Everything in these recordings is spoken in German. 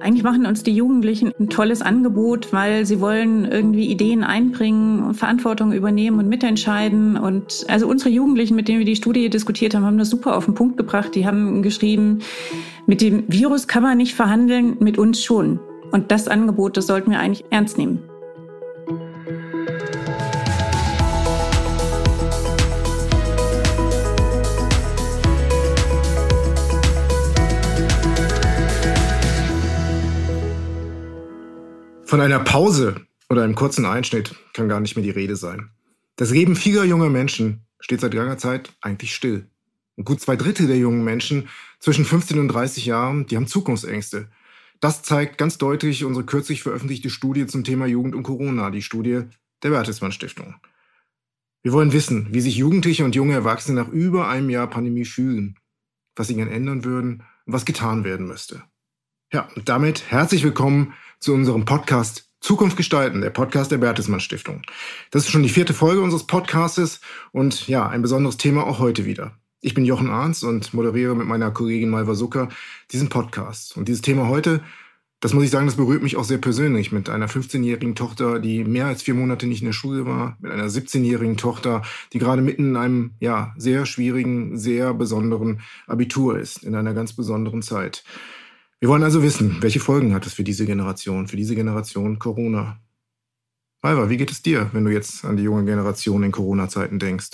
Eigentlich machen uns die Jugendlichen ein tolles Angebot, weil sie wollen irgendwie Ideen einbringen, Verantwortung übernehmen und mitentscheiden. Und also unsere Jugendlichen, mit denen wir die Studie diskutiert haben, haben das super auf den Punkt gebracht. Die haben geschrieben, mit dem Virus kann man nicht verhandeln, mit uns schon. Und das Angebot, das sollten wir eigentlich ernst nehmen. Von einer Pause oder einem kurzen Einschnitt kann gar nicht mehr die Rede sein. Das Leben vieler junger Menschen steht seit langer Zeit eigentlich still. Und gut zwei Drittel der jungen Menschen zwischen 15 und 30 Jahren, die haben Zukunftsängste. Das zeigt ganz deutlich unsere kürzlich veröffentlichte Studie zum Thema Jugend und Corona, die Studie der Bertelsmann Stiftung. Wir wollen wissen, wie sich Jugendliche und junge Erwachsene nach über einem Jahr Pandemie fühlen, was sie gern ändern würden und was getan werden müsste. Ja, und damit herzlich willkommen zu unserem Podcast Zukunft gestalten, der Podcast der Bertelsmann Stiftung. Das ist schon die vierte Folge unseres Podcastes und ja, ein besonderes Thema auch heute wieder. Ich bin Jochen Arns und moderiere mit meiner Kollegin Malva Zucker diesen Podcast. Und dieses Thema heute, das muss ich sagen, das berührt mich auch sehr persönlich mit einer 15-jährigen Tochter, die mehr als vier Monate nicht in der Schule war, mit einer 17-jährigen Tochter, die gerade mitten in einem, ja, sehr schwierigen, sehr besonderen Abitur ist, in einer ganz besonderen Zeit. Wir wollen also wissen, welche Folgen hat es für diese Generation, für diese Generation Corona? Malva, wie geht es dir, wenn du jetzt an die junge Generation in Corona-Zeiten denkst?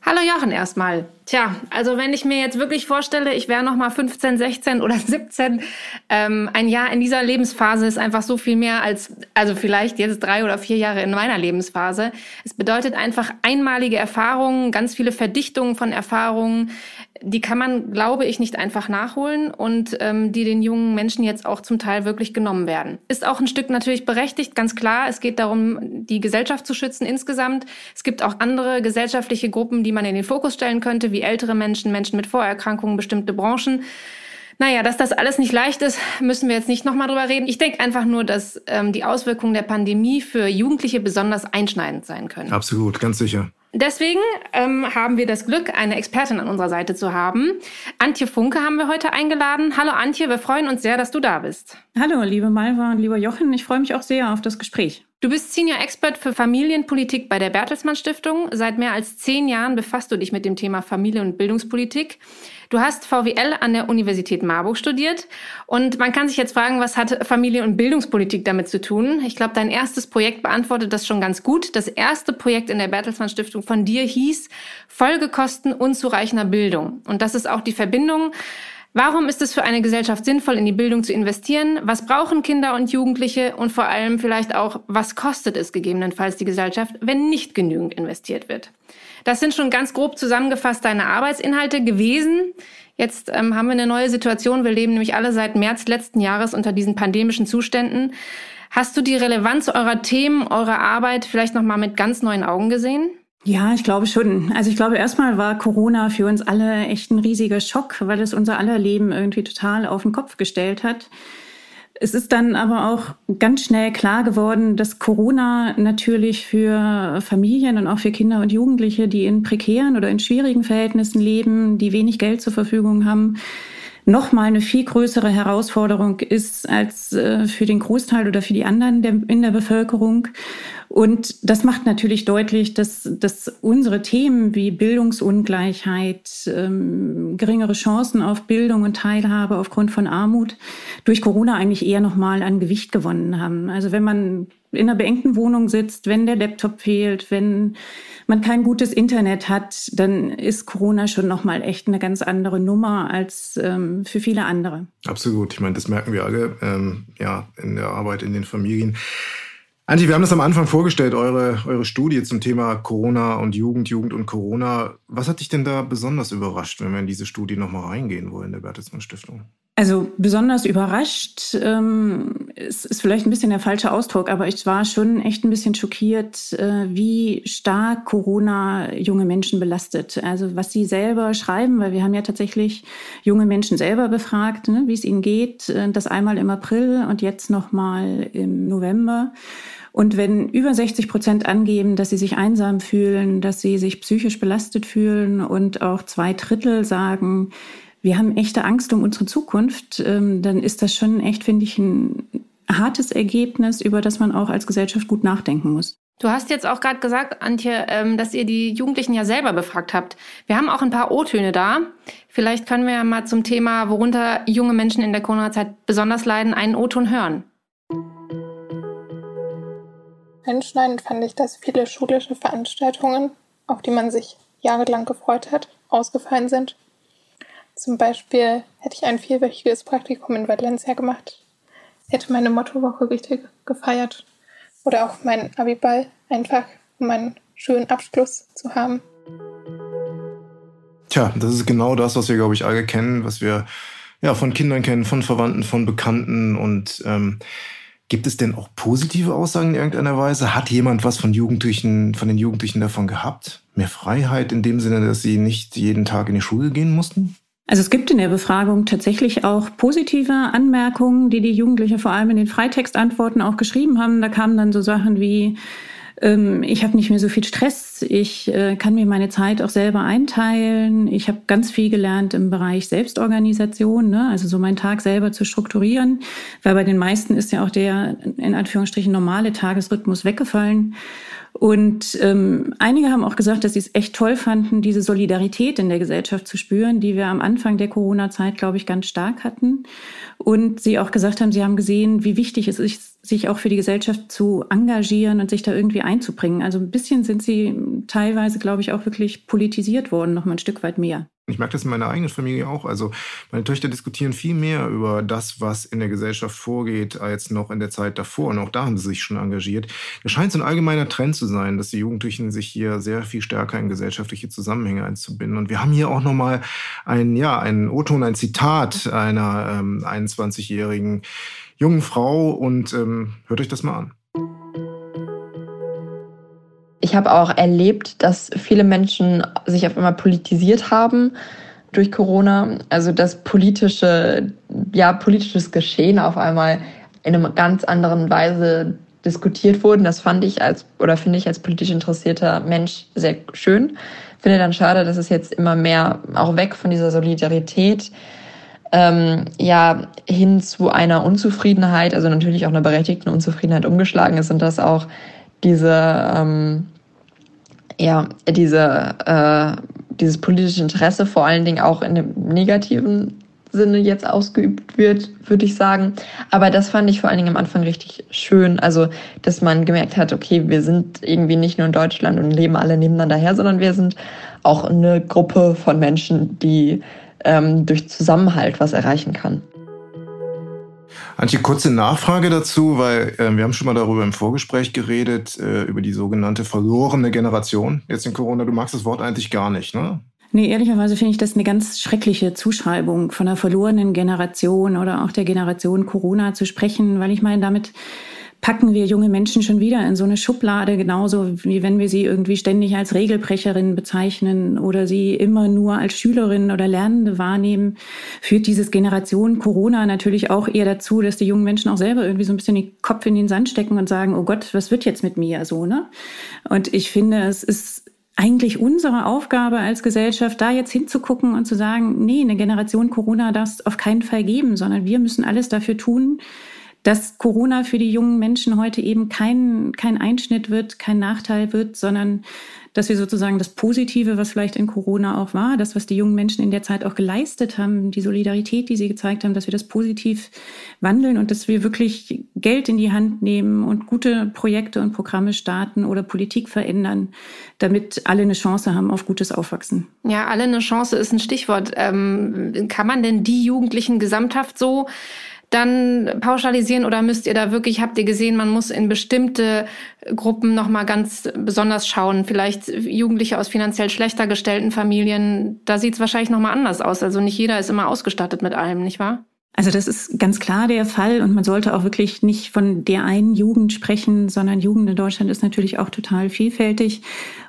Hallo Jochen erstmal. Tja, also wenn ich mir jetzt wirklich vorstelle, ich wäre noch mal 15, 16 oder 17, ähm, ein Jahr in dieser Lebensphase ist einfach so viel mehr als, also vielleicht jetzt drei oder vier Jahre in meiner Lebensphase. Es bedeutet einfach einmalige Erfahrungen, ganz viele Verdichtungen von Erfahrungen, die kann man, glaube ich, nicht einfach nachholen und ähm, die den jungen Menschen jetzt auch zum Teil wirklich genommen werden. Ist auch ein Stück natürlich berechtigt, ganz klar. Es geht darum, die Gesellschaft zu schützen insgesamt. Es gibt auch andere gesellschaftliche Gruppen, die man in den Fokus stellen könnte, wie ältere Menschen, Menschen mit Vorerkrankungen, bestimmte Branchen. Naja, dass das alles nicht leicht ist, müssen wir jetzt nicht nochmal drüber reden. Ich denke einfach nur, dass ähm, die Auswirkungen der Pandemie für Jugendliche besonders einschneidend sein können. Absolut, ganz sicher. Deswegen ähm, haben wir das Glück, eine Expertin an unserer Seite zu haben. Antje Funke haben wir heute eingeladen. Hallo Antje, wir freuen uns sehr, dass du da bist. Hallo, liebe Malva und lieber Jochen. Ich freue mich auch sehr auf das Gespräch. Du bist Senior Expert für Familienpolitik bei der Bertelsmann Stiftung. Seit mehr als zehn Jahren befasst du dich mit dem Thema Familie- und Bildungspolitik. Du hast VWL an der Universität Marburg studiert und man kann sich jetzt fragen, was hat Familie- und Bildungspolitik damit zu tun? Ich glaube, dein erstes Projekt beantwortet das schon ganz gut. Das erste Projekt in der Bertelsmann Stiftung von dir hieß Folgekosten unzureichender Bildung. Und das ist auch die Verbindung Warum ist es für eine Gesellschaft sinnvoll, in die Bildung zu investieren? Was brauchen Kinder und Jugendliche? Und vor allem vielleicht auch, was kostet es gegebenenfalls die Gesellschaft, wenn nicht genügend investiert wird? Das sind schon ganz grob zusammengefasst deine Arbeitsinhalte gewesen. Jetzt ähm, haben wir eine neue Situation. Wir leben nämlich alle seit März letzten Jahres unter diesen pandemischen Zuständen. Hast du die Relevanz eurer Themen, eurer Arbeit vielleicht noch mal mit ganz neuen Augen gesehen? Ja, ich glaube schon. Also ich glaube, erstmal war Corona für uns alle echt ein riesiger Schock, weil es unser aller Leben irgendwie total auf den Kopf gestellt hat. Es ist dann aber auch ganz schnell klar geworden, dass Corona natürlich für Familien und auch für Kinder und Jugendliche, die in prekären oder in schwierigen Verhältnissen leben, die wenig Geld zur Verfügung haben, noch mal eine viel größere Herausforderung ist als äh, für den Großteil oder für die anderen der, in der Bevölkerung. Und das macht natürlich deutlich, dass, dass unsere Themen wie Bildungsungleichheit, ähm, geringere Chancen auf Bildung und Teilhabe aufgrund von Armut durch Corona eigentlich eher noch mal an Gewicht gewonnen haben. Also wenn man in einer beengten Wohnung sitzt, wenn der Laptop fehlt, wenn man kein gutes Internet hat, dann ist Corona schon nochmal echt eine ganz andere Nummer als ähm, für viele andere. Absolut. Ich meine, das merken wir alle ähm, ja, in der Arbeit in den Familien. Antje, wir haben das am Anfang vorgestellt, eure, eure Studie zum Thema Corona und Jugend, Jugend und Corona. Was hat dich denn da besonders überrascht, wenn wir in diese Studie nochmal reingehen wollen, der Bertelsmann Stiftung? Also besonders überrascht ähm, ist, ist vielleicht ein bisschen der falsche Ausdruck, aber ich war schon echt ein bisschen schockiert, äh, wie stark Corona junge Menschen belastet. Also was sie selber schreiben, weil wir haben ja tatsächlich junge Menschen selber befragt, ne, wie es ihnen geht. Äh, das einmal im April und jetzt nochmal im November. Und wenn über 60 Prozent angeben, dass sie sich einsam fühlen, dass sie sich psychisch belastet fühlen und auch zwei Drittel sagen, wir haben echte Angst um unsere Zukunft, ähm, dann ist das schon echt, finde ich, ein hartes Ergebnis, über das man auch als Gesellschaft gut nachdenken muss. Du hast jetzt auch gerade gesagt, Antje, ähm, dass ihr die Jugendlichen ja selber befragt habt. Wir haben auch ein paar O-Töne da. Vielleicht können wir ja mal zum Thema, worunter junge Menschen in der Corona-Zeit besonders leiden, einen O-Ton hören. Einschneidend fand ich, dass viele schulische Veranstaltungen, auf die man sich jahrelang gefreut hat, ausgefallen sind. Zum Beispiel hätte ich ein vierwöchiges Praktikum in Valencia gemacht, hätte meine Mottowoche richtig gefeiert oder auch meinen Abiball, einfach um einen schönen Abschluss zu haben. Tja, das ist genau das, was wir, glaube ich, alle kennen, was wir ja von Kindern kennen, von Verwandten, von Bekannten. Und ähm, gibt es denn auch positive Aussagen in irgendeiner Weise? Hat jemand was von Jugendlichen, von den Jugendlichen davon gehabt? Mehr Freiheit in dem Sinne, dass sie nicht jeden Tag in die Schule gehen mussten? Also es gibt in der Befragung tatsächlich auch positive Anmerkungen, die die Jugendlichen vor allem in den Freitextantworten auch geschrieben haben. Da kamen dann so Sachen wie, ähm, ich habe nicht mehr so viel Stress, ich äh, kann mir meine Zeit auch selber einteilen, ich habe ganz viel gelernt im Bereich Selbstorganisation, ne? also so meinen Tag selber zu strukturieren, weil bei den meisten ist ja auch der in Anführungsstrichen normale Tagesrhythmus weggefallen. Und ähm, einige haben auch gesagt, dass sie es echt toll fanden, diese Solidarität in der Gesellschaft zu spüren, die wir am Anfang der Corona-Zeit, glaube ich, ganz stark hatten. Und sie auch gesagt haben, sie haben gesehen, wie wichtig es ist, sich auch für die Gesellschaft zu engagieren und sich da irgendwie einzubringen. Also ein bisschen sind sie teilweise, glaube ich, auch wirklich politisiert worden, noch mal ein Stück weit mehr. Ich merke das in meiner eigenen Familie auch. Also meine Töchter diskutieren viel mehr über das, was in der Gesellschaft vorgeht, als noch in der Zeit davor. Und auch da haben sie sich schon engagiert. Es scheint so ein allgemeiner Trend zu sein, dass die Jugendlichen sich hier sehr viel stärker in gesellschaftliche Zusammenhänge einzubinden. Und wir haben hier auch nochmal ein, ja, ein O-Ton, ein Zitat einer ähm, 21-jährigen jungen Frau. Und ähm, hört euch das mal an. Ich habe auch erlebt, dass viele Menschen sich auf einmal politisiert haben durch Corona. Also dass politische, ja, politisches Geschehen auf einmal in einer ganz anderen Weise diskutiert wurden. Das fand ich als oder finde ich als politisch interessierter Mensch sehr schön. Finde dann schade, dass es jetzt immer mehr auch weg von dieser Solidarität ähm, ja hin zu einer Unzufriedenheit, also natürlich auch einer berechtigten Unzufriedenheit umgeschlagen ist und dass auch diese, ähm, ja, diese, äh, dieses politische Interesse vor allen Dingen auch in dem negativen Sinne jetzt ausgeübt wird, würde ich sagen. Aber das fand ich vor allen Dingen am Anfang richtig schön. Also, dass man gemerkt hat, okay, wir sind irgendwie nicht nur in Deutschland und leben alle nebeneinander her, sondern wir sind auch eine Gruppe von Menschen, die ähm, durch Zusammenhalt was erreichen kann. Antje, kurze Nachfrage dazu, weil äh, wir haben schon mal darüber im Vorgespräch geredet, äh, über die sogenannte verlorene Generation jetzt in Corona. Du magst das Wort eigentlich gar nicht, ne? Nee, ehrlicherweise finde ich das eine ganz schreckliche Zuschreibung von einer verlorenen Generation oder auch der Generation Corona zu sprechen, weil ich meine, damit packen wir junge Menschen schon wieder in so eine Schublade, genauso wie wenn wir sie irgendwie ständig als Regelbrecherin bezeichnen oder sie immer nur als Schülerin oder Lernende wahrnehmen, führt dieses Generation Corona natürlich auch eher dazu, dass die jungen Menschen auch selber irgendwie so ein bisschen den Kopf in den Sand stecken und sagen, oh Gott, was wird jetzt mit mir so, ne? Und ich finde, es ist eigentlich unsere Aufgabe als Gesellschaft, da jetzt hinzugucken und zu sagen, nee, eine Generation Corona darf es auf keinen Fall geben, sondern wir müssen alles dafür tun, dass Corona für die jungen Menschen heute eben kein, kein Einschnitt wird, kein Nachteil wird, sondern dass wir sozusagen das Positive, was vielleicht in Corona auch war, das, was die jungen Menschen in der Zeit auch geleistet haben, die Solidarität, die sie gezeigt haben, dass wir das positiv wandeln und dass wir wirklich Geld in die Hand nehmen und gute Projekte und Programme starten oder Politik verändern, damit alle eine Chance haben auf gutes Aufwachsen. Ja, alle eine Chance ist ein Stichwort. Ähm, kann man denn die Jugendlichen gesamthaft so dann pauschalisieren oder müsst ihr da wirklich, habt ihr gesehen, man muss in bestimmte Gruppen nochmal ganz besonders schauen? Vielleicht Jugendliche aus finanziell schlechter gestellten Familien, da sieht es wahrscheinlich nochmal anders aus. Also nicht jeder ist immer ausgestattet mit allem, nicht wahr? Also das ist ganz klar der Fall und man sollte auch wirklich nicht von der einen Jugend sprechen, sondern Jugend in Deutschland ist natürlich auch total vielfältig.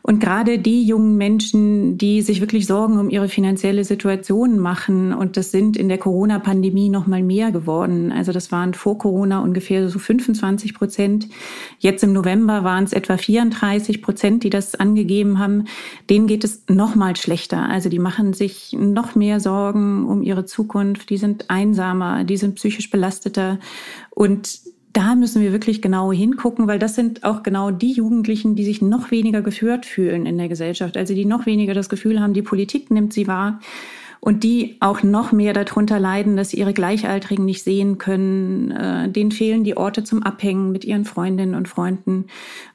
Und gerade die jungen Menschen, die sich wirklich Sorgen um ihre finanzielle Situation machen, und das sind in der Corona-Pandemie noch mal mehr geworden. Also das waren vor Corona ungefähr so 25 Prozent. Jetzt im November waren es etwa 34 Prozent, die das angegeben haben. Denen geht es noch mal schlechter. Also die machen sich noch mehr Sorgen um ihre Zukunft. Die sind einsamer, die sind psychisch belasteter und da müssen wir wirklich genau hingucken, weil das sind auch genau die Jugendlichen, die sich noch weniger geführt fühlen in der Gesellschaft, also die noch weniger das Gefühl haben, die Politik nimmt sie wahr und die auch noch mehr darunter leiden, dass sie ihre Gleichaltrigen nicht sehen können. Äh, denen fehlen die Orte zum Abhängen mit ihren Freundinnen und Freunden.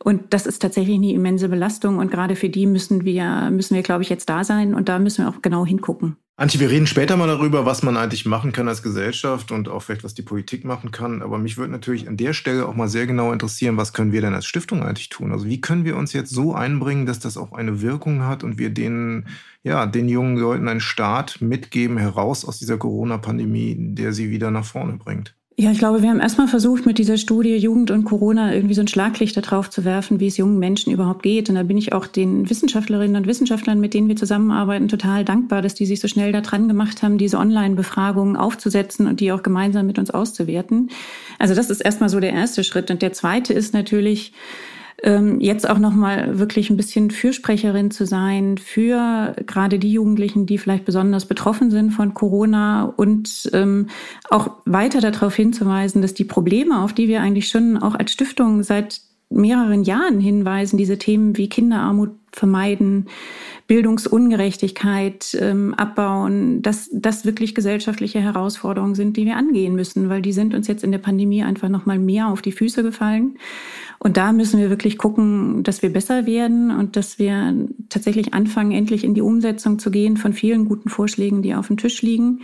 Und das ist tatsächlich eine immense Belastung. Und gerade für die müssen wir, müssen wir, glaube ich, jetzt da sein. Und da müssen wir auch genau hingucken. Antje, wir reden später mal darüber, was man eigentlich machen kann als Gesellschaft und auch vielleicht, was die Politik machen kann. Aber mich würde natürlich an der Stelle auch mal sehr genau interessieren, was können wir denn als Stiftung eigentlich tun? Also wie können wir uns jetzt so einbringen, dass das auch eine Wirkung hat und wir den, ja, den jungen Leuten einen Start mitgeben, heraus aus dieser Corona-Pandemie, der sie wieder nach vorne bringt? Ja, ich glaube, wir haben erstmal versucht, mit dieser Studie Jugend und Corona irgendwie so ein Schlaglicht darauf zu werfen, wie es jungen Menschen überhaupt geht. Und da bin ich auch den Wissenschaftlerinnen und Wissenschaftlern, mit denen wir zusammenarbeiten, total dankbar, dass die sich so schnell da dran gemacht haben, diese Online-Befragungen aufzusetzen und die auch gemeinsam mit uns auszuwerten. Also das ist erstmal so der erste Schritt. Und der zweite ist natürlich, ähm, jetzt auch nochmal wirklich ein bisschen Fürsprecherin zu sein für gerade die Jugendlichen, die vielleicht besonders betroffen sind von Corona und ähm, auch weiter darauf hinzuweisen, dass die Probleme, auf die wir eigentlich schon auch als Stiftung seit mehreren Jahren hinweisen, diese Themen wie Kinderarmut vermeiden, Bildungsungerechtigkeit ähm, abbauen, dass das wirklich gesellschaftliche Herausforderungen sind, die wir angehen müssen, weil die sind uns jetzt in der Pandemie einfach noch mal mehr auf die Füße gefallen. Und da müssen wir wirklich gucken, dass wir besser werden und dass wir tatsächlich anfangen, endlich in die Umsetzung zu gehen von vielen guten Vorschlägen, die auf dem Tisch liegen.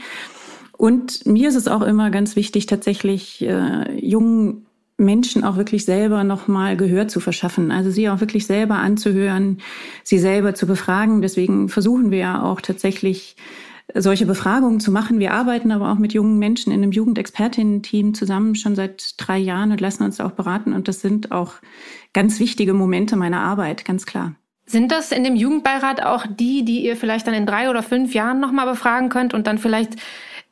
Und mir ist es auch immer ganz wichtig, tatsächlich äh, jungen Menschen auch wirklich selber nochmal Gehör zu verschaffen. Also sie auch wirklich selber anzuhören, sie selber zu befragen. Deswegen versuchen wir ja auch tatsächlich solche Befragungen zu machen. Wir arbeiten aber auch mit jungen Menschen in einem Jugendexpertinnen-Team zusammen schon seit drei Jahren und lassen uns auch beraten. Und das sind auch ganz wichtige Momente meiner Arbeit, ganz klar. Sind das in dem Jugendbeirat auch die, die ihr vielleicht dann in drei oder fünf Jahren nochmal befragen könnt und dann vielleicht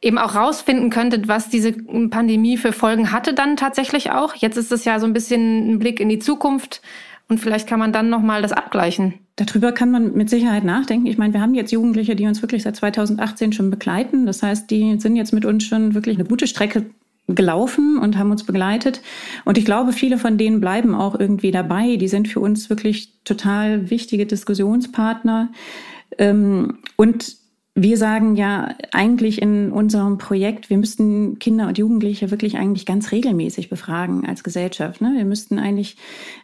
eben auch rausfinden könntet, was diese Pandemie für Folgen hatte dann tatsächlich auch. Jetzt ist es ja so ein bisschen ein Blick in die Zukunft und vielleicht kann man dann nochmal das abgleichen. Darüber kann man mit Sicherheit nachdenken. Ich meine, wir haben jetzt Jugendliche, die uns wirklich seit 2018 schon begleiten. Das heißt, die sind jetzt mit uns schon wirklich eine gute Strecke gelaufen und haben uns begleitet. Und ich glaube, viele von denen bleiben auch irgendwie dabei. Die sind für uns wirklich total wichtige Diskussionspartner. Ähm, und wir sagen ja eigentlich in unserem Projekt, wir müssten Kinder und Jugendliche wirklich eigentlich ganz regelmäßig befragen als Gesellschaft. Ne? Wir müssten eigentlich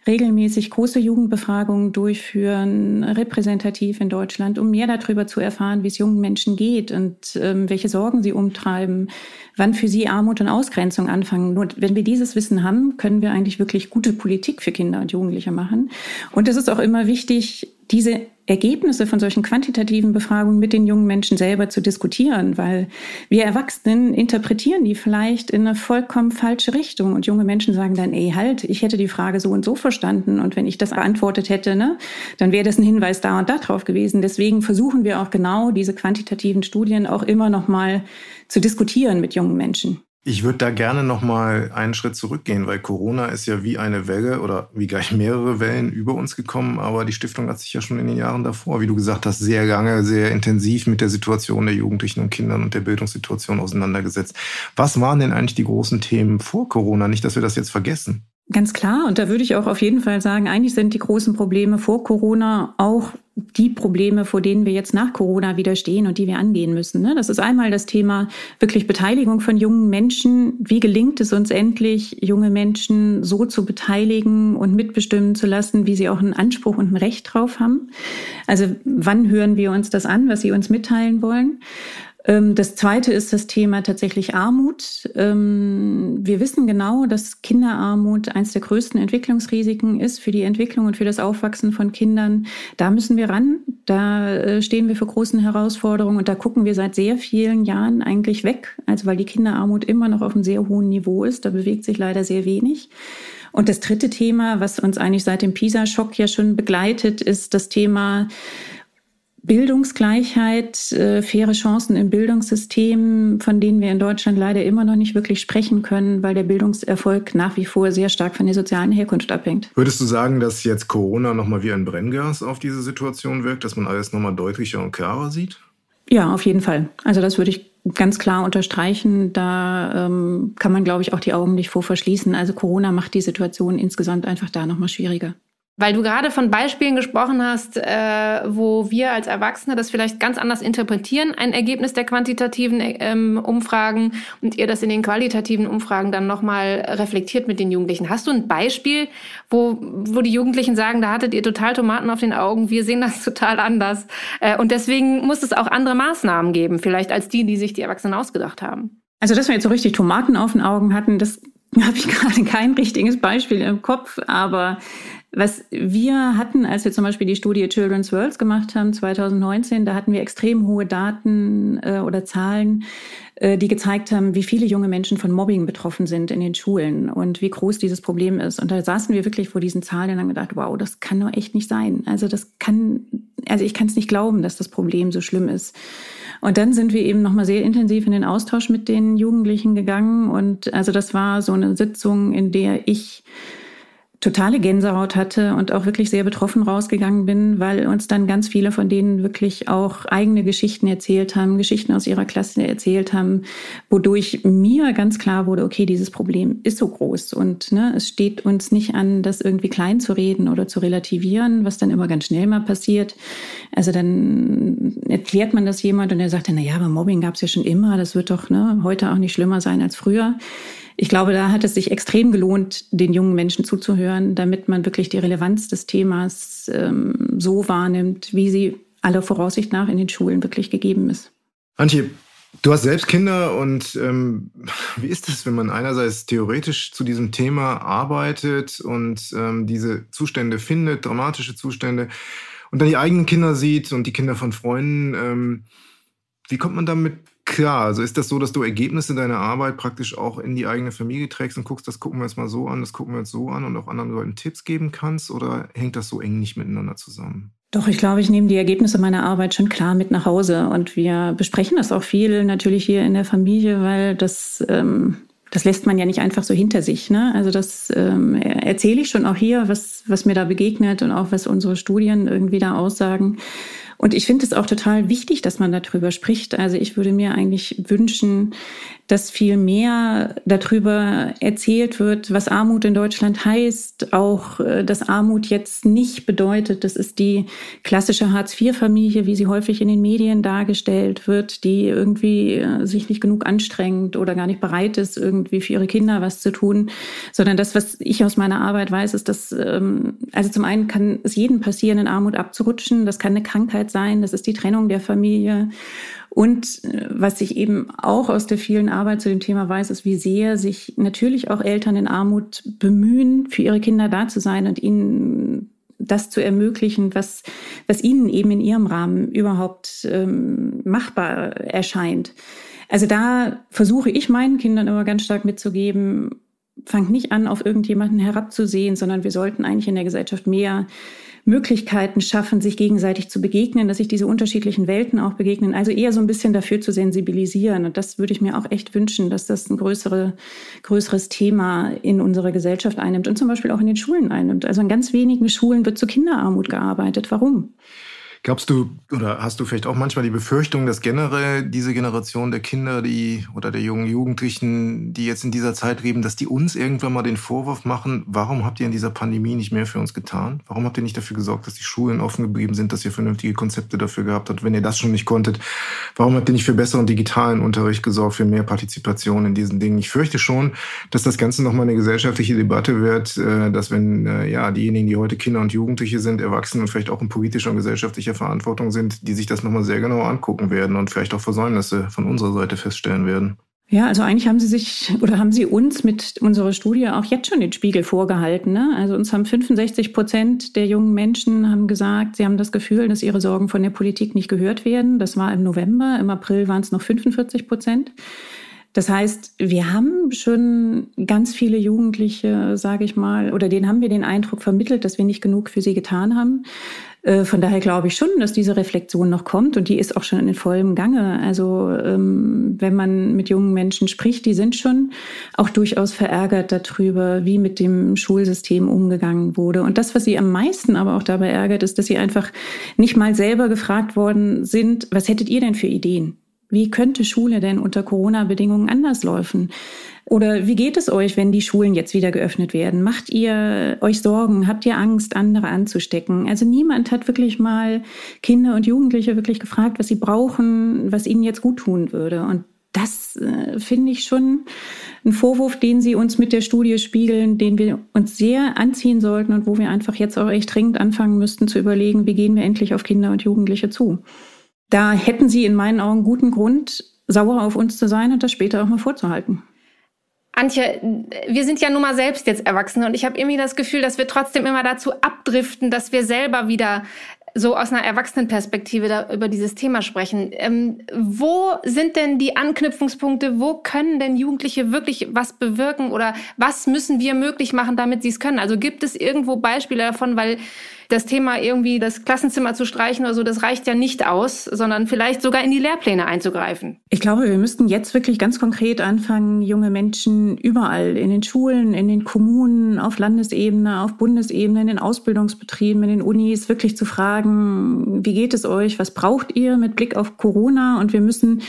regelmäßig große Jugendbefragungen durchführen, repräsentativ in Deutschland, um mehr darüber zu erfahren, wie es jungen Menschen geht und ähm, welche Sorgen sie umtreiben, wann für sie Armut und Ausgrenzung anfangen. Nur wenn wir dieses Wissen haben, können wir eigentlich wirklich gute Politik für Kinder und Jugendliche machen. Und es ist auch immer wichtig, diese Ergebnisse von solchen quantitativen Befragungen mit den jungen Menschen selber zu diskutieren, weil wir Erwachsenen interpretieren die vielleicht in eine vollkommen falsche Richtung und junge Menschen sagen dann, ey, halt, ich hätte die Frage so und so verstanden und wenn ich das beantwortet hätte, ne, dann wäre das ein Hinweis da und da drauf gewesen. Deswegen versuchen wir auch genau diese quantitativen Studien auch immer noch mal zu diskutieren mit jungen Menschen. Ich würde da gerne noch mal einen Schritt zurückgehen, weil Corona ist ja wie eine Welle oder wie gleich mehrere Wellen über uns gekommen. Aber die Stiftung hat sich ja schon in den Jahren davor, wie du gesagt hast, sehr lange, sehr intensiv mit der Situation der Jugendlichen und Kindern und der Bildungssituation auseinandergesetzt. Was waren denn eigentlich die großen Themen vor Corona? Nicht, dass wir das jetzt vergessen. Ganz klar. Und da würde ich auch auf jeden Fall sagen, eigentlich sind die großen Probleme vor Corona auch die Probleme, vor denen wir jetzt nach Corona wieder stehen und die wir angehen müssen. Ne? Das ist einmal das Thema wirklich Beteiligung von jungen Menschen. Wie gelingt es uns endlich, junge Menschen so zu beteiligen und mitbestimmen zu lassen, wie sie auch einen Anspruch und ein Recht drauf haben? Also wann hören wir uns das an, was sie uns mitteilen wollen? Ähm, das zweite ist das Thema tatsächlich Armut. Ähm, wir wissen genau, dass Kinderarmut eines der größten Entwicklungsrisiken ist für die Entwicklung und für das Aufwachsen von Kindern. Da müssen wir ran. Da äh, stehen wir vor großen Herausforderungen und da gucken wir seit sehr vielen Jahren eigentlich weg. Also weil die Kinderarmut immer noch auf einem sehr hohen Niveau ist. Da bewegt sich leider sehr wenig. Und das dritte Thema, was uns eigentlich seit dem PISA-Schock ja schon begleitet, ist das Thema Bildungsgleichheit, äh, faire Chancen im Bildungssystem, von denen wir in Deutschland leider immer noch nicht wirklich sprechen können, weil der Bildungserfolg nach wie vor sehr stark von der sozialen Herkunft abhängt. Würdest du sagen, dass jetzt Corona nochmal wie ein Brenngas auf diese Situation wirkt, dass man alles nochmal deutlicher und klarer sieht? Ja, auf jeden Fall. Also das würde ich ganz klar unterstreichen. Da ähm, kann man, glaube ich, auch die Augen nicht vor verschließen. Also Corona macht die Situation insgesamt einfach da nochmal schwieriger. Weil du gerade von Beispielen gesprochen hast, äh, wo wir als Erwachsene das vielleicht ganz anders interpretieren, ein Ergebnis der quantitativen ähm, Umfragen und ihr das in den qualitativen Umfragen dann nochmal reflektiert mit den Jugendlichen. Hast du ein Beispiel, wo, wo die Jugendlichen sagen, da hattet ihr total Tomaten auf den Augen, wir sehen das total anders. Äh, und deswegen muss es auch andere Maßnahmen geben, vielleicht als die, die sich die Erwachsenen ausgedacht haben. Also, dass wir jetzt so richtig Tomaten auf den Augen hatten, das habe ich gerade kein richtiges Beispiel im Kopf, aber was wir hatten, als wir zum Beispiel die Studie Children's Worlds gemacht haben, 2019, da hatten wir extrem hohe Daten äh, oder Zahlen, äh, die gezeigt haben, wie viele junge Menschen von Mobbing betroffen sind in den Schulen und wie groß dieses Problem ist. Und da saßen wir wirklich vor diesen Zahlen und haben gedacht, wow, das kann doch echt nicht sein. Also das kann, also ich kann es nicht glauben, dass das Problem so schlimm ist. Und dann sind wir eben nochmal sehr intensiv in den Austausch mit den Jugendlichen gegangen. Und also das war so eine Sitzung, in der ich totale Gänsehaut hatte und auch wirklich sehr betroffen rausgegangen bin, weil uns dann ganz viele von denen wirklich auch eigene Geschichten erzählt haben, Geschichten aus ihrer Klasse erzählt haben, wodurch mir ganz klar wurde, okay, dieses Problem ist so groß und ne, es steht uns nicht an, das irgendwie klein zu reden oder zu relativieren, was dann immer ganz schnell mal passiert. Also dann erklärt man das jemand und er sagt na ja, aber Mobbing gab es ja schon immer, das wird doch ne, heute auch nicht schlimmer sein als früher ich glaube, da hat es sich extrem gelohnt, den jungen Menschen zuzuhören, damit man wirklich die Relevanz des Themas ähm, so wahrnimmt, wie sie aller Voraussicht nach in den Schulen wirklich gegeben ist. Antje, du hast selbst Kinder und ähm, wie ist es, wenn man einerseits theoretisch zu diesem Thema arbeitet und ähm, diese Zustände findet, dramatische Zustände, und dann die eigenen Kinder sieht und die Kinder von Freunden? Ähm, wie kommt man damit klar? Also ist das so, dass du Ergebnisse deiner Arbeit praktisch auch in die eigene Familie trägst und guckst, das gucken wir jetzt mal so an, das gucken wir jetzt so an und auch anderen Leuten Tipps geben kannst? Oder hängt das so eng nicht miteinander zusammen? Doch, ich glaube, ich nehme die Ergebnisse meiner Arbeit schon klar mit nach Hause und wir besprechen das auch viel natürlich hier in der Familie, weil das, ähm, das lässt man ja nicht einfach so hinter sich. Ne? Also das ähm, erzähle ich schon auch hier, was, was mir da begegnet und auch was unsere Studien irgendwie da aussagen. Und ich finde es auch total wichtig, dass man darüber spricht. Also ich würde mir eigentlich wünschen, dass viel mehr darüber erzählt wird, was Armut in Deutschland heißt. Auch, äh, dass Armut jetzt nicht bedeutet, das ist die klassische Hartz-IV-Familie, wie sie häufig in den Medien dargestellt wird, die irgendwie äh, sich nicht genug anstrengt oder gar nicht bereit ist, irgendwie für ihre Kinder was zu tun, sondern das, was ich aus meiner Arbeit weiß, ist, dass, ähm, also zum einen kann es jedem passieren, in Armut abzurutschen. Das kann eine Krankheit sein, das ist die Trennung der Familie. Und äh, was ich eben auch aus der vielen Arbeit zu dem Thema weiß, ist, wie sehr sich natürlich auch Eltern in Armut bemühen, für ihre Kinder da zu sein und ihnen das zu ermöglichen, was, was ihnen eben in ihrem Rahmen überhaupt ähm, machbar erscheint. Also da versuche ich meinen Kindern immer ganz stark mitzugeben, fangt nicht an, auf irgendjemanden herabzusehen, sondern wir sollten eigentlich in der Gesellschaft mehr Möglichkeiten schaffen, sich gegenseitig zu begegnen, dass sich diese unterschiedlichen Welten auch begegnen. Also eher so ein bisschen dafür zu sensibilisieren. Und das würde ich mir auch echt wünschen, dass das ein größere, größeres Thema in unserer Gesellschaft einnimmt und zum Beispiel auch in den Schulen einnimmt. Also in ganz wenigen Schulen wird zu Kinderarmut gearbeitet. Warum? Glaubst du oder hast du vielleicht auch manchmal die Befürchtung, dass generell diese Generation der Kinder, die oder der jungen Jugendlichen, die jetzt in dieser Zeit leben, dass die uns irgendwann mal den Vorwurf machen, warum habt ihr in dieser Pandemie nicht mehr für uns getan? Warum habt ihr nicht dafür gesorgt, dass die Schulen offen geblieben sind, dass ihr vernünftige Konzepte dafür gehabt habt? Wenn ihr das schon nicht konntet, warum habt ihr nicht für besseren digitalen Unterricht gesorgt, für mehr Partizipation in diesen Dingen? Ich fürchte schon, dass das Ganze nochmal eine gesellschaftliche Debatte wird, äh, dass wenn äh, ja diejenigen, die heute Kinder und Jugendliche sind, erwachsen und vielleicht auch in politischer und gesellschaftlicher der Verantwortung sind, die sich das nochmal sehr genau angucken werden und vielleicht auch Versäumnisse von unserer Seite feststellen werden. Ja, also eigentlich haben Sie sich oder haben Sie uns mit unserer Studie auch jetzt schon den Spiegel vorgehalten. Ne? Also uns haben 65 Prozent der jungen Menschen haben gesagt, sie haben das Gefühl, dass ihre Sorgen von der Politik nicht gehört werden. Das war im November. Im April waren es noch 45 Prozent. Das heißt, wir haben schon ganz viele Jugendliche, sage ich mal, oder denen haben wir den Eindruck vermittelt, dass wir nicht genug für sie getan haben. Äh, von daher glaube ich schon, dass diese Reflexion noch kommt und die ist auch schon in vollem Gange. Also ähm, wenn man mit jungen Menschen spricht, die sind schon auch durchaus verärgert darüber, wie mit dem Schulsystem umgegangen wurde. Und das, was sie am meisten aber auch dabei ärgert, ist, dass sie einfach nicht mal selber gefragt worden sind, was hättet ihr denn für Ideen? Wie könnte Schule denn unter Corona-Bedingungen anders laufen? Oder wie geht es euch, wenn die Schulen jetzt wieder geöffnet werden? Macht ihr euch Sorgen? Habt ihr Angst, andere anzustecken? Also niemand hat wirklich mal Kinder und Jugendliche wirklich gefragt, was sie brauchen, was ihnen jetzt gut tun würde. Und das äh, finde ich schon ein Vorwurf, den Sie uns mit der Studie spiegeln, den wir uns sehr anziehen sollten und wo wir einfach jetzt auch echt dringend anfangen müssten zu überlegen, wie gehen wir endlich auf Kinder und Jugendliche zu. Da hätten Sie in meinen Augen guten Grund, sauer auf uns zu sein und das später auch mal vorzuhalten. Antje, wir sind ja nun mal selbst jetzt Erwachsene und ich habe irgendwie das Gefühl, dass wir trotzdem immer dazu abdriften, dass wir selber wieder so aus einer Erwachsenenperspektive da über dieses Thema sprechen. Ähm, wo sind denn die Anknüpfungspunkte? Wo können denn Jugendliche wirklich was bewirken oder was müssen wir möglich machen, damit sie es können? Also gibt es irgendwo Beispiele davon, weil das Thema irgendwie das Klassenzimmer zu streichen oder so, das reicht ja nicht aus, sondern vielleicht sogar in die Lehrpläne einzugreifen. Ich glaube, wir müssten jetzt wirklich ganz konkret anfangen, junge Menschen überall in den Schulen, in den Kommunen, auf Landesebene, auf Bundesebene, in den Ausbildungsbetrieben, in den Unis wirklich zu fragen, wie geht es euch, was braucht ihr mit Blick auf Corona? Und wir müssen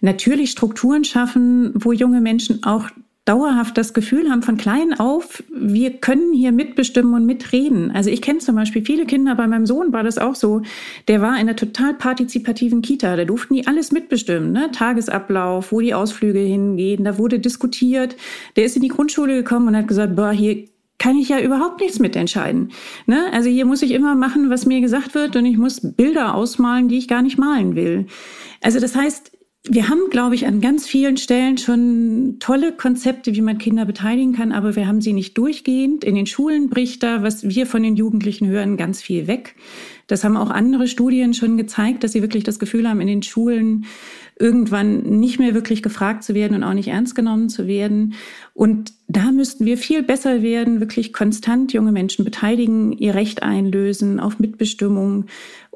natürlich Strukturen schaffen, wo junge Menschen auch dauerhaft das Gefühl haben von klein auf, wir können hier mitbestimmen und mitreden. Also ich kenne zum Beispiel viele Kinder, bei meinem Sohn war das auch so, der war in einer total partizipativen Kita, da durften die alles mitbestimmen, ne? Tagesablauf, wo die Ausflüge hingehen, da wurde diskutiert. Der ist in die Grundschule gekommen und hat gesagt, boah, hier kann ich ja überhaupt nichts mitentscheiden. Ne? Also hier muss ich immer machen, was mir gesagt wird und ich muss Bilder ausmalen, die ich gar nicht malen will. Also das heißt, wir haben, glaube ich, an ganz vielen Stellen schon tolle Konzepte, wie man Kinder beteiligen kann, aber wir haben sie nicht durchgehend. In den Schulen bricht da, was wir von den Jugendlichen hören, ganz viel weg. Das haben auch andere Studien schon gezeigt, dass sie wirklich das Gefühl haben, in den Schulen irgendwann nicht mehr wirklich gefragt zu werden und auch nicht ernst genommen zu werden. Und da müssten wir viel besser werden, wirklich konstant junge Menschen beteiligen, ihr Recht einlösen auf Mitbestimmung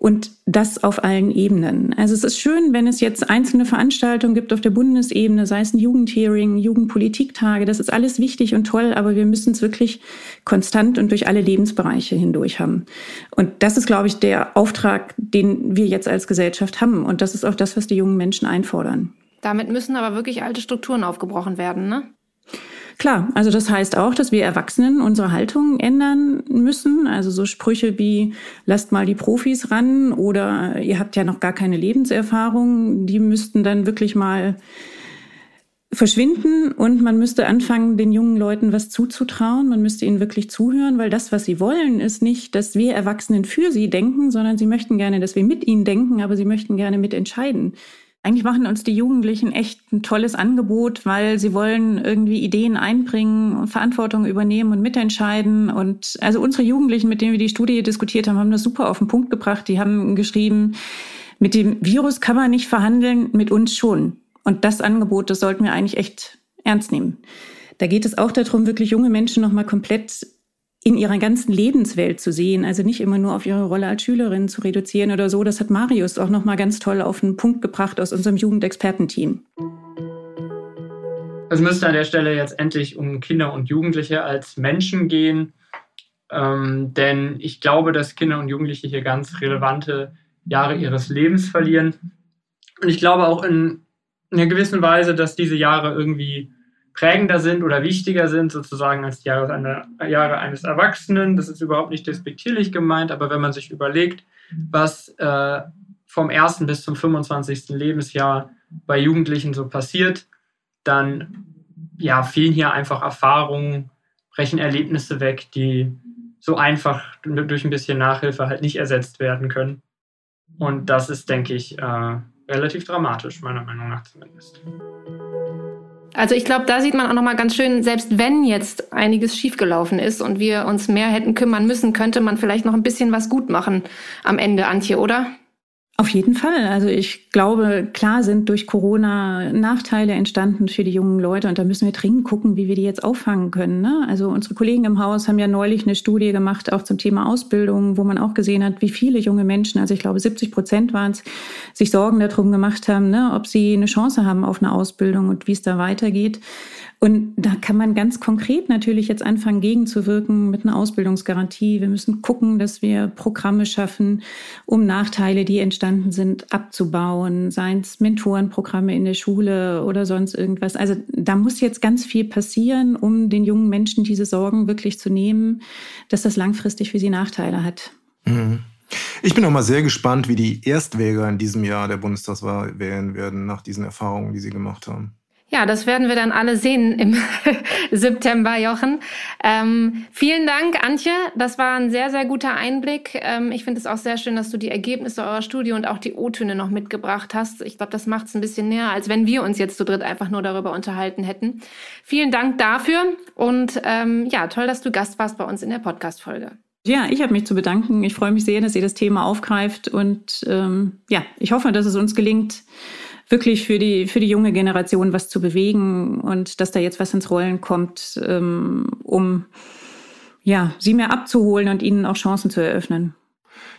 und das auf allen Ebenen. Also es ist schön, wenn es jetzt einzelne Veranstaltungen gibt auf der Bundesebene, sei es ein Jugendhearing, Jugendpolitiktage, das ist alles wichtig und toll, aber wir müssen es wirklich konstant und durch alle Lebensbereiche hindurch haben. Und das ist, glaube ich, der Auftrag, den wir jetzt als Gesellschaft haben. Und das ist auch das, was die jungen Menschen einfordern. Damit müssen aber wirklich alte Strukturen aufgebrochen werden, ne? Klar, also das heißt auch, dass wir Erwachsenen unsere Haltung ändern müssen. Also so Sprüche wie lasst mal die Profis ran oder ihr habt ja noch gar keine Lebenserfahrung, die müssten dann wirklich mal verschwinden und man müsste anfangen, den jungen Leuten was zuzutrauen. Man müsste ihnen wirklich zuhören, weil das, was sie wollen, ist nicht, dass wir Erwachsenen für sie denken, sondern sie möchten gerne, dass wir mit ihnen denken, aber sie möchten gerne mitentscheiden. Eigentlich machen uns die Jugendlichen echt ein tolles Angebot, weil sie wollen irgendwie Ideen einbringen, Verantwortung übernehmen und mitentscheiden. Und also unsere Jugendlichen, mit denen wir die Studie diskutiert haben, haben das super auf den Punkt gebracht. Die haben geschrieben, mit dem Virus kann man nicht verhandeln, mit uns schon. Und das Angebot, das sollten wir eigentlich echt ernst nehmen. Da geht es auch darum, wirklich junge Menschen nochmal komplett in ihrer ganzen Lebenswelt zu sehen, also nicht immer nur auf ihre Rolle als Schülerin zu reduzieren oder so. Das hat Marius auch noch mal ganz toll auf den Punkt gebracht aus unserem Jugendexpertenteam. Es müsste an der Stelle jetzt endlich um Kinder und Jugendliche als Menschen gehen, ähm, denn ich glaube, dass Kinder und Jugendliche hier ganz relevante Jahre ihres Lebens verlieren. Und ich glaube auch in einer gewissen Weise, dass diese Jahre irgendwie prägender sind oder wichtiger sind, sozusagen als die Jahre, eine, Jahre eines Erwachsenen. Das ist überhaupt nicht despektierlich gemeint, aber wenn man sich überlegt, was äh, vom ersten bis zum 25. Lebensjahr bei Jugendlichen so passiert, dann ja, fehlen hier einfach Erfahrungen, brechen Erlebnisse weg, die so einfach durch ein bisschen Nachhilfe halt nicht ersetzt werden können. Und das ist, denke ich, äh, relativ dramatisch, meiner Meinung nach zumindest. Also ich glaube, da sieht man auch nochmal ganz schön, selbst wenn jetzt einiges schiefgelaufen ist und wir uns mehr hätten kümmern müssen, könnte man vielleicht noch ein bisschen was gut machen am Ende, Antje, oder? Auf jeden Fall. Also ich glaube, klar sind durch Corona Nachteile entstanden für die jungen Leute und da müssen wir dringend gucken, wie wir die jetzt auffangen können. Ne? Also unsere Kollegen im Haus haben ja neulich eine Studie gemacht, auch zum Thema Ausbildung, wo man auch gesehen hat, wie viele junge Menschen, also ich glaube 70 Prozent waren es, sich Sorgen darum gemacht haben, ne, ob sie eine Chance haben auf eine Ausbildung und wie es da weitergeht. Und da kann man ganz konkret natürlich jetzt anfangen, gegenzuwirken mit einer Ausbildungsgarantie. Wir müssen gucken, dass wir Programme schaffen, um Nachteile, die entstanden sind, abzubauen, seien es Mentorenprogramme in der Schule oder sonst irgendwas. Also da muss jetzt ganz viel passieren, um den jungen Menschen diese Sorgen wirklich zu nehmen, dass das langfristig für sie Nachteile hat. Mhm. Ich bin auch mal sehr gespannt, wie die Erstwähler in diesem Jahr der Bundestagswahl wählen werden, nach diesen Erfahrungen, die sie gemacht haben. Ja, das werden wir dann alle sehen im September, Jochen. Ähm, vielen Dank, Antje. Das war ein sehr, sehr guter Einblick. Ähm, ich finde es auch sehr schön, dass du die Ergebnisse eurer Studie und auch die O-Töne noch mitgebracht hast. Ich glaube, das macht es ein bisschen näher, als wenn wir uns jetzt zu dritt einfach nur darüber unterhalten hätten. Vielen Dank dafür und ähm, ja, toll, dass du Gast warst bei uns in der Podcast-Folge. Ja, ich habe mich zu bedanken. Ich freue mich sehr, dass ihr das Thema aufgreift und ähm, ja, ich hoffe, dass es uns gelingt, wirklich für die, für die junge Generation was zu bewegen und dass da jetzt was ins Rollen kommt, ähm, um ja, sie mehr abzuholen und ihnen auch Chancen zu eröffnen.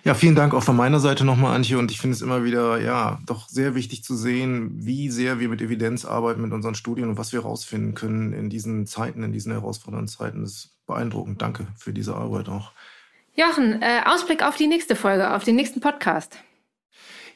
Ja, vielen Dank auch von meiner Seite nochmal, Antje. Und ich finde es immer wieder, ja, doch sehr wichtig zu sehen, wie sehr wir mit Evidenz arbeiten mit unseren Studien und was wir herausfinden können in diesen Zeiten, in diesen herausfordernden Zeiten. Das ist beeindruckend. Danke für diese Arbeit auch. Jochen, äh, Ausblick auf die nächste Folge, auf den nächsten Podcast.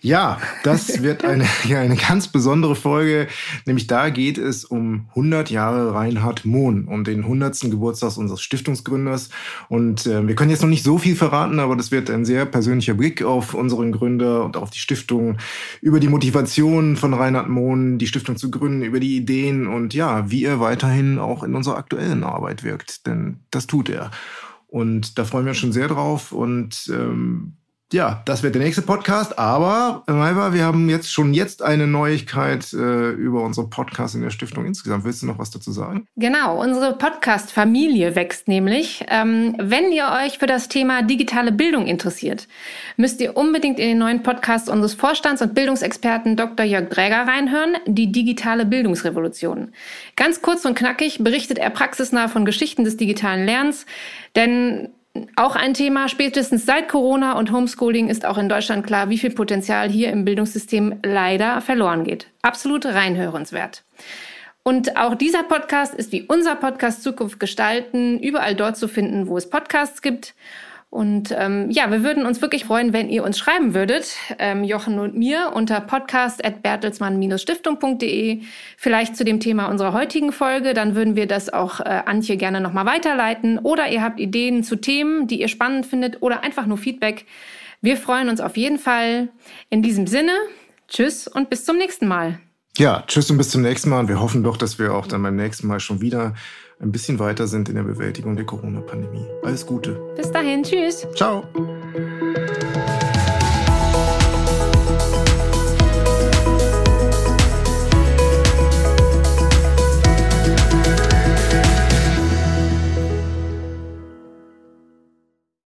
Ja, das wird eine, ja, eine ganz besondere Folge. Nämlich da geht es um 100 Jahre Reinhard Mohn, um den 100. Geburtstag unseres Stiftungsgründers. Und äh, wir können jetzt noch nicht so viel verraten, aber das wird ein sehr persönlicher Blick auf unseren Gründer und auf die Stiftung, über die Motivation von Reinhard Mohn, die Stiftung zu gründen, über die Ideen und ja, wie er weiterhin auch in unserer aktuellen Arbeit wirkt. Denn das tut er. Und da freuen wir uns schon sehr drauf. Und ähm, ja, das wird der nächste Podcast. Aber, Maiva, wir haben jetzt schon jetzt eine Neuigkeit äh, über unsere Podcast in der Stiftung insgesamt. Willst du noch was dazu sagen? Genau, unsere Podcast-Familie wächst nämlich. Ähm, wenn ihr euch für das Thema digitale Bildung interessiert, müsst ihr unbedingt in den neuen Podcast unseres Vorstands- und Bildungsexperten Dr. Jörg Dräger reinhören, die digitale Bildungsrevolution. Ganz kurz und knackig berichtet er praxisnah von Geschichten des digitalen Lernens, denn auch ein Thema, spätestens seit Corona und Homeschooling ist auch in Deutschland klar, wie viel Potenzial hier im Bildungssystem leider verloren geht. Absolut reinhörenswert. Und auch dieser Podcast ist wie unser Podcast Zukunft gestalten, überall dort zu finden, wo es Podcasts gibt. Und ähm, ja, wir würden uns wirklich freuen, wenn ihr uns schreiben würdet, ähm, Jochen und mir, unter podcast.bertelsmann-stiftung.de, vielleicht zu dem Thema unserer heutigen Folge. Dann würden wir das auch äh, Antje gerne nochmal weiterleiten. Oder ihr habt Ideen zu Themen, die ihr spannend findet oder einfach nur Feedback. Wir freuen uns auf jeden Fall. In diesem Sinne, tschüss und bis zum nächsten Mal. Ja, tschüss und bis zum nächsten Mal. Und wir hoffen doch, dass wir auch dann beim nächsten Mal schon wieder ein bisschen weiter sind in der Bewältigung der Corona-Pandemie. Alles Gute. Bis dahin, tschüss. Ciao.